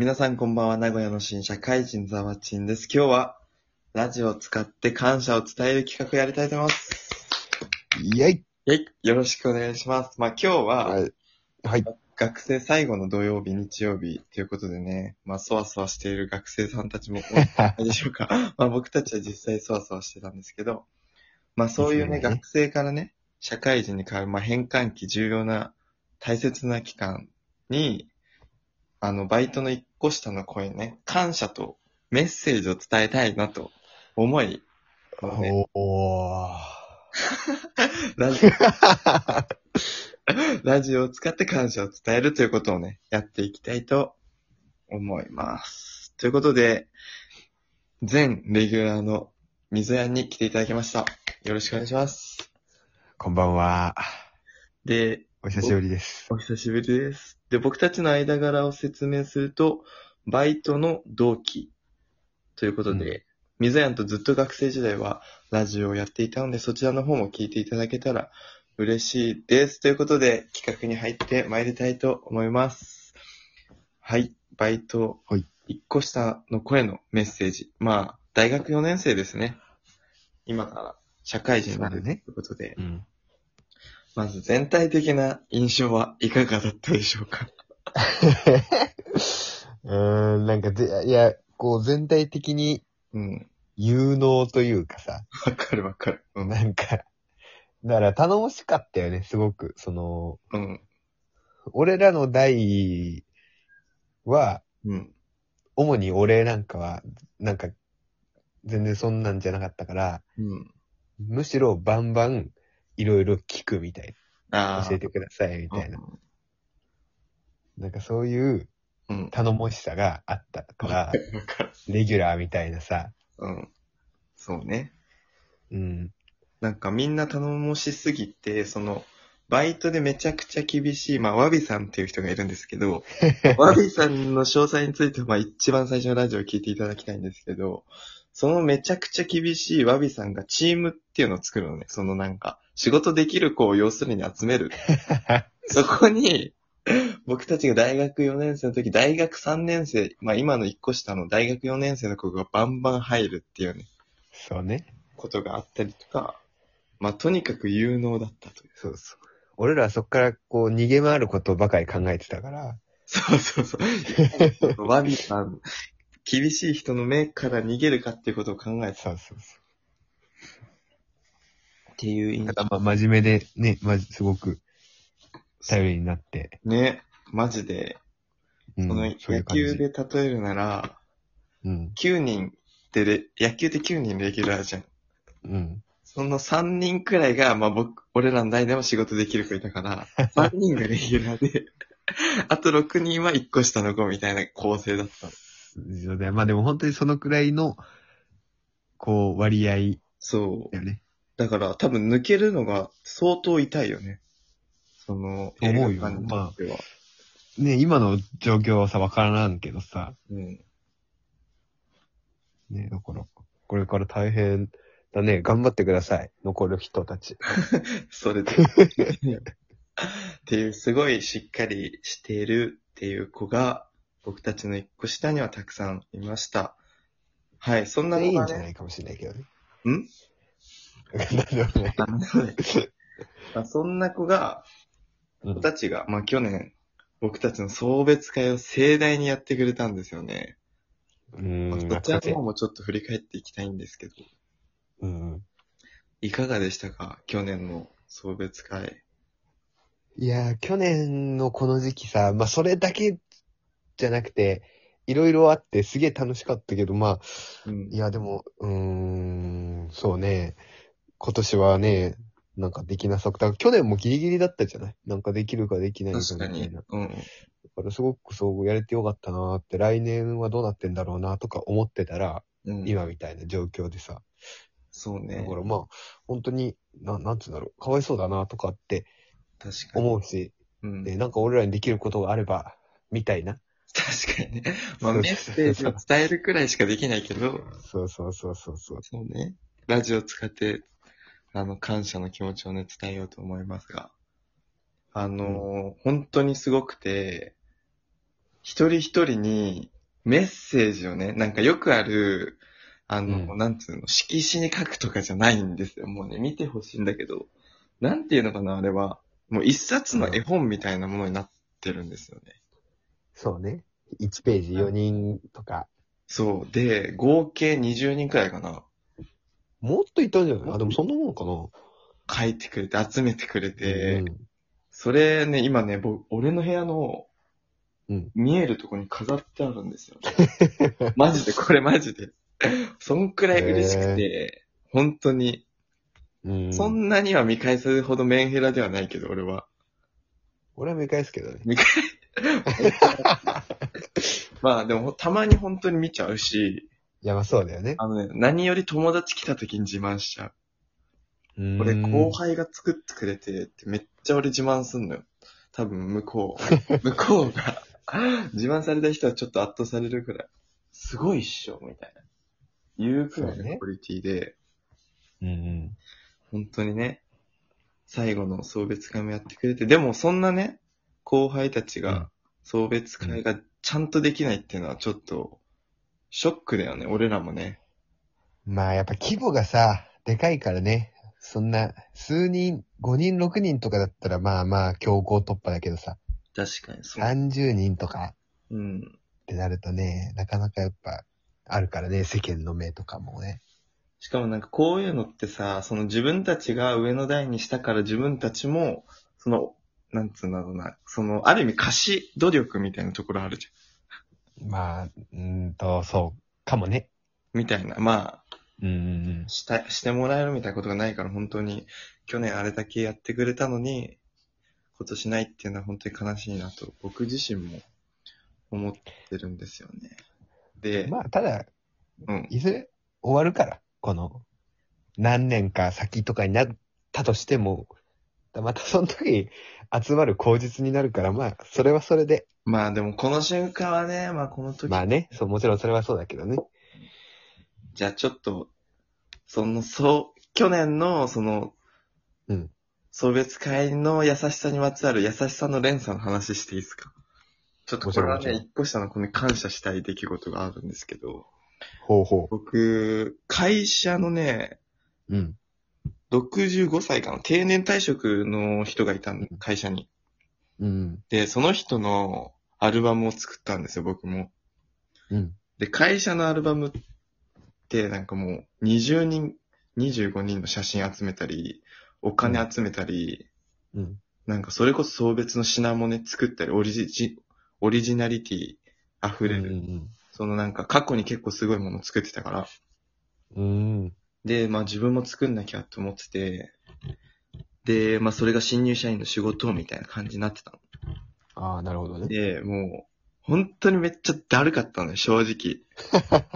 皆さんこんばんは、名古屋の新社会人ザワチンです。今日は、ラジオを使って感謝を伝える企画やりたいと思います。イェイはい、よろしくお願いします。まあ今日は、はい。はい。学生最後の土曜日、日曜日ということでね、まあそわそわしている学生さんたちも多い でしょうか。まあ僕たちは実際そわそわしてたんですけど、まあそういうね、ですよね学生からね、社会人に変わる、まあ変換期重要な大切な期間に、あの、バイトの一個下の声にね、感謝とメッセージを伝えたいなと思い、ねおー。ラジオ ラジオを使って感謝を伝えるということをね、やっていきたいと思います。ということで、全レギュラーの水谷に来ていただきました。よろしくお願いします。こんばんは。で、お久しぶりです。お久しぶりです。で、僕たちの間柄を説明すると、バイトの同期ということで、水谷とずっと学生時代はラジオをやっていたので、そちらの方も聞いていただけたら嬉しいです。ということで、企画に入って参りたいと思います。はい、バイト、はい一個下の声のメッセージ。まあ、大学4年生ですね。今から社会人になるということで、うん。まず全体的な印象はいかがだったでしょうか？うーん、なんかぜ、いや、こう全体的にうん。有能というかさ、わかるわかる。うん。なんか、だから頼もしかったよね、すごく。その、うん。俺らの代は、うん。主に俺なんかは、なんか、全然そんなんじゃなかったから、うん。むしろバンバンいろいろ聞くみたいな。教えてくださいみたいな。なんかそういううん。頼もしさがあったから、わかる。レギュラーみたいなさ、うん。そうね。うん。なんかみんな頼もしすぎて、その、バイトでめちゃくちゃ厳しい、まあ、ワビさんっていう人がいるんですけど、ワビさんの詳細については、まあ、一番最初のラジオを聞いていただきたいんですけど、そのめちゃくちゃ厳しいワビさんがチームっていうのを作るのね。そのなんか、仕事できる子を要するに集める。そこに、僕たちが大学4年生の時、大学3年生、まあ今の1個下の大学4年生の子がバンバン入るっていうね、そうね。ことがあったりとか、まあとにかく有能だったという。そうそう。俺らはそっからこう逃げ回ることばかり考えてたから、そうそうそう。ワビさん、厳しい人の目から逃げるかっていうことを考えてたっそうそうそていう印う。ただまあ真面目でね、まじ、すごく頼りになって、ね、マジで、うん、その野そういう感じ球で例えるなら、うん。9人ってレ、野球って9人レギュラーじゃん。うん。その3人くらいが、まあ僕、俺らの代でも仕事できる子いたから、3人がレギュラーで、あと6人は1個下の子みたいな構成だったの。そうだよまあでも本当にそのくらいの、こう、割合そう。だよね。だから多分抜けるのが相当痛いよね。その、思うよ映画館にとっては。ね、今の状況はさ、わからんけどさ、うん。ね、だから、これから大変だね。頑張ってください。残る人たち。それで。っていう、すごいしっかりしているっていう子が、僕たちの一個下にはたくさんいました。はい、そんな子がね、いいんじゃないかもしれないけどね。ん？なんでもないあのねまあそんな子が、うん子たちが、まあ去年、僕たちの送別会を盛大にやってくれたんですよね。うーん、そちら懐かしいの方もちょっと振り返っていきたいんですけど、うん。いかがでしたか？去年の送別会。いやー、去年のこの時期さ、まあ、それだけじゃなくて、いろいろあってすげえ楽しかったけど、まあ、うんいや、でも、うーん、そうね。今年はね、なんかできなさくて、去年もギリギリだったじゃない？なんかできるかできないか確かにみたいな。。うん。だからすごくそうやれてよかったなーって、来年はどうなってんだろうなとか思ってたら、うん、今みたいな状況でさ。そうね。だからまあ、本当に、ななんつうんだろう、かわいそうだなとかって確かに。思うし、うん。で、なんか俺らにできることがあれば、みたいな。確かにね。まあ、そうメッセージを伝えるくらいしかできないけど、そうそうそうそうそう。そうね。ラジオを使って、あの、感謝の気持ちをね、伝えようと思いますが、あのー本当にすごくて、一人一人にメッセージをね、なんかよくある、あの、うなんつうの、色紙に書くとかじゃないんですよ。もうね、見てほしいんだけど、なんていうのかな、あれは。もう一冊の絵本みたいなものになってるんですよね。そうね。1ページ4人とか。そう。で、合計20人くらいかな。もっといたんじゃない？あ、でもそんなもんかな。書いてくれて、集めてくれて、うんそれね、今ね、僕、俺の部屋の、うん見えるとこに飾ってあるんですよ。マジで、これマジで。そんくらい嬉しくて、本当に、うん。そんなには見返すほどメンヘラではないけど、俺は。俺は見返すけどね。見返、まあでも、たまに本当に見ちゃうし、いや、まあそうだよね。あのね、何より友達来た時に自慢しちゃう。俺、うん後輩が作ってくれてってめっちゃ俺自慢すんのよ。多分向こう。向こうが、自慢された人はちょっと圧倒されるくらい。すごいっしょ、みたいな。言うくらいのクオリティで、うんうん。本当にね、最後の送別会もやってくれて、でもそんなね、後輩たちうんが送別会がちゃんとできないっていうのはちょっと、ショックだよね、俺らもね。まあやっぱ規模がさ、でかいからね。そんな、数人、5人、6人とかだったらまあまあ強行突破だけどさ、確かに、そう。30人とかうん。ってなるとね、なかなかやっぱ、あるからね、世間の目とかもね。しかもなんかこういうのってさ、その自分たちが上の代にしたから自分たちも、その、なんつうんだろうな、その、ある意味貸し努力みたいなところあるじまあ、うーんと、そう、かもね。ゃん。みたいな。まあ、うんうんした、してもらえるみたいなことがないから本当に、去年あれだけやってくれたのに、今年ないっていうのは本当に悲しいなと、僕自身も思ってるんですよね。で、うん。まあ、ただ、うん。いずれ終わるから、この、何年か先とかになったとしても、またその時集まる口実になるから、まあ、それはそれで。まあでもこの瞬間はね、まあこの時、まあね、そう、もちろんそれはそうだけどね。じゃあちょっと、その、そう、去年の、その、うん。送別会の優しさにまつわる優しさの連鎖の話していいですか？ちょっとこれはね、もちろんもち一個下の子に感謝したい出来事があるんですけど、ほうほ僕、会社のね、う。うん。65歳かな、定年退職の人がいたの、会社に。うん。で、その人のアルバムを作ったんですよ、僕も。うん。で、会社のアルバムって、なんかもう、20人、25人の写真集めたり、お金集めたり、うん。なんかそれこそ送別の品もね、作ったり、オリジ、オリジナリティ溢れる。うんそのなんか過去に結構すごいもの作ってたから。うん。うん。で、まあ自分も作んなきゃって思ってて、で、まあそれが新入社員の仕事みたいな感じになってたの。ああ、なるほどね。で、もう、本当にめっちゃだるかったのよ、正直。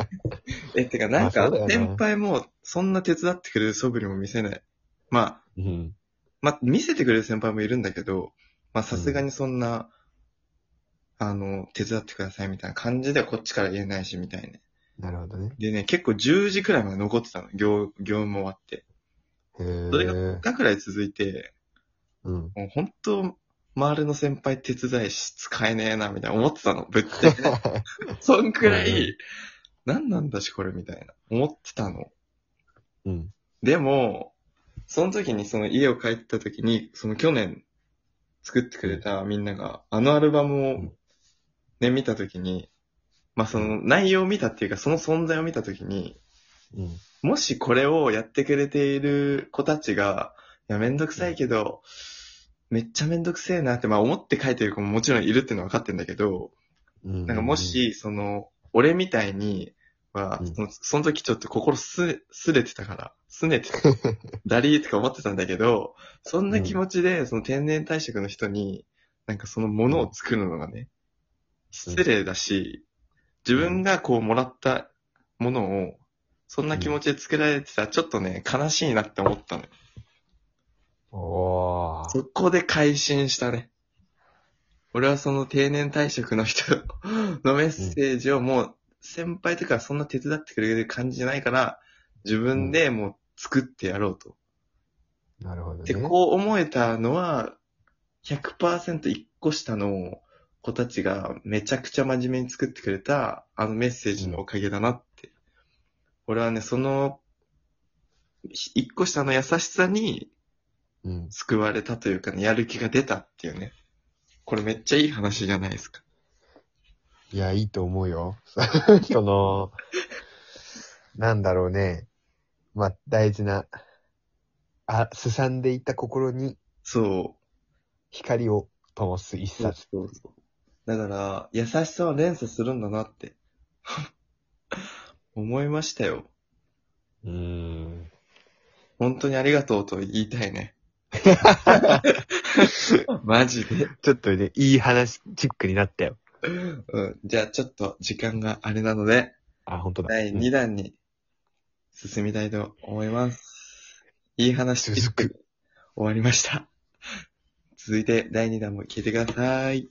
え、てかなんかまあそうだよ、な先輩もそんな手伝ってくれる素振りも見せない。まあ、うん。まあ、見せてくれる先輩もいるんだけど、まあさすがにそんな、あの、手伝ってくださいみたいな感じではこっちから言えないし、みたいね。なるほどね。でね、結構10時くらいまで残ってたの、業、業務終わって。それが3日くらい続いて、うん。もう本当、周りの先輩手伝いし使えねえな、みたいな思ってたの、ぶっちゃけね。そんくらうんうい、何なんだしこれ、みたいな、思ってたの。うん。でも、その時にその家を帰った時に、その去年作ってくれたみんなが、あのアルバムをうんね、見た時に、まあその内容を見たっていうか、その存在を見た時に、うん。もしこれをやってくれている子たちが、いや、めんどくさいけど、めっちゃめんどくせえなって、まあ思って書いてる子ももちろんいるっていうのは分かってんだけど、うん。なんかもし、その、俺みたいには、うんそのその時ちょっと心す、すれてたから、すねてた。ダリーとか思ってたんだけど、そんな気持ちで、その天然退職の人に、なんかそのものを作るのがね、失礼だし、自分がこうもらったものを、そんな気持ちで作られてたら、ちょっとね、悲しいなって思ったのよ。おー。そこで改心したね。俺はその定年退職の人のメッセージをもう先輩とかそんな手伝ってくれる感じじゃないから、自分でもう作ってやろうと。なるほどね。で、こう思えたのは、100%一個下の子たちがめちゃくちゃ真面目に作ってくれたあのメッセージのおかげだなって。俺はね、その、ひ一個下の優しさにうん。救われたというかね、やる気が出たっていうね。これめっちゃいい話じゃないですか。いや、いいと思うよ。その、なんだろうね。まあ、大事な、あ、すさんでいた心にそう。光を灯す一そう冊。そうそう。だから、優しさは連鎖するんだなって。思いましたよ。うーん。本当にありがとうと言いたいね。マジで。ちょっとね、いい話チックになったよ。うん。じゃあちょっと時間があれなので、あ、本当だ。第2弾に進みたいと思います。いい話続く終わりました。続いて第2弾も聞いてください。